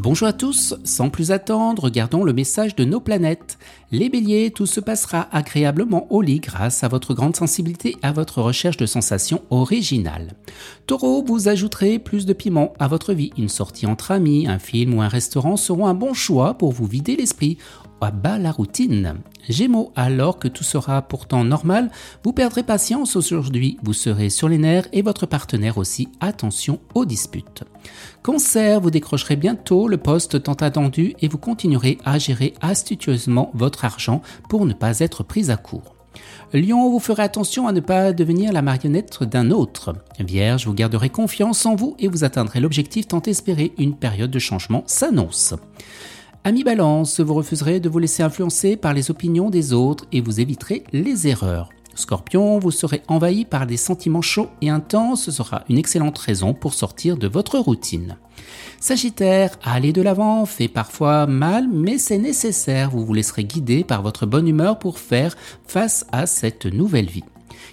Bonjour à tous, sans plus attendre, regardons le message de nos planètes. Les béliers, tout se passera agréablement au lit grâce à votre grande sensibilité et à votre recherche de sensations originales. Taureau, vous ajouterez plus de piment à votre vie. Une sortie entre amis, un film ou un restaurant seront un bon choix pour vous vider l'esprit à bas la routine. Gémeaux, alors que tout sera pourtant normal, vous perdrez patience aujourd'hui, vous serez sur les nerfs et votre partenaire aussi, attention aux disputes. Cancer, vous décrocherez bientôt le poste tant attendu et vous continuerez à gérer astucieusement votre argent pour ne pas être pris à court. Lion, vous ferez attention à ne pas devenir la marionnette d'un autre. Vierge, vous garderez confiance en vous et vous atteindrez l'objectif tant espéré, une période de changement s'annonce. Ami Balance, vous refuserez de vous laisser influencer par les opinions des autres et vous éviterez les erreurs. Scorpion, vous serez envahi par des sentiments chauds et intenses, ce sera une excellente raison pour sortir de votre routine. Sagittaire, aller de l'avant fait parfois mal, mais c'est nécessaire, vous vous laisserez guider par votre bonne humeur pour faire face à cette nouvelle vie.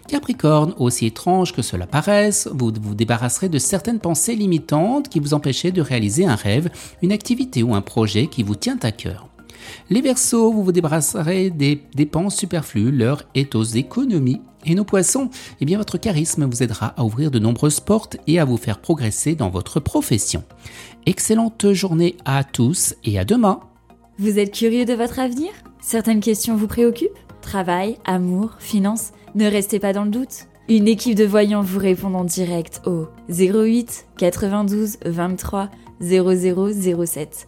Capricorne, aussi étrange que cela paraisse, vous vous débarrasserez de certaines pensées limitantes qui vous empêchaient de réaliser un rêve, une activité ou un projet qui vous tient à cœur. Les Verseaux, vous vous débarrasserez des dépenses superflues, l'heure est aux économies. Et nos poissons, eh bien votre charisme vous aidera à ouvrir de nombreuses portes et à vous faire progresser dans votre profession. Excellente journée à tous et à demain. Vous êtes curieux de votre avenir? Certaines questions vous préoccupent? Travail, amour, finances? Ne restez pas dans le doute. Une équipe de voyants vous répond en direct au 08 92 23 0007.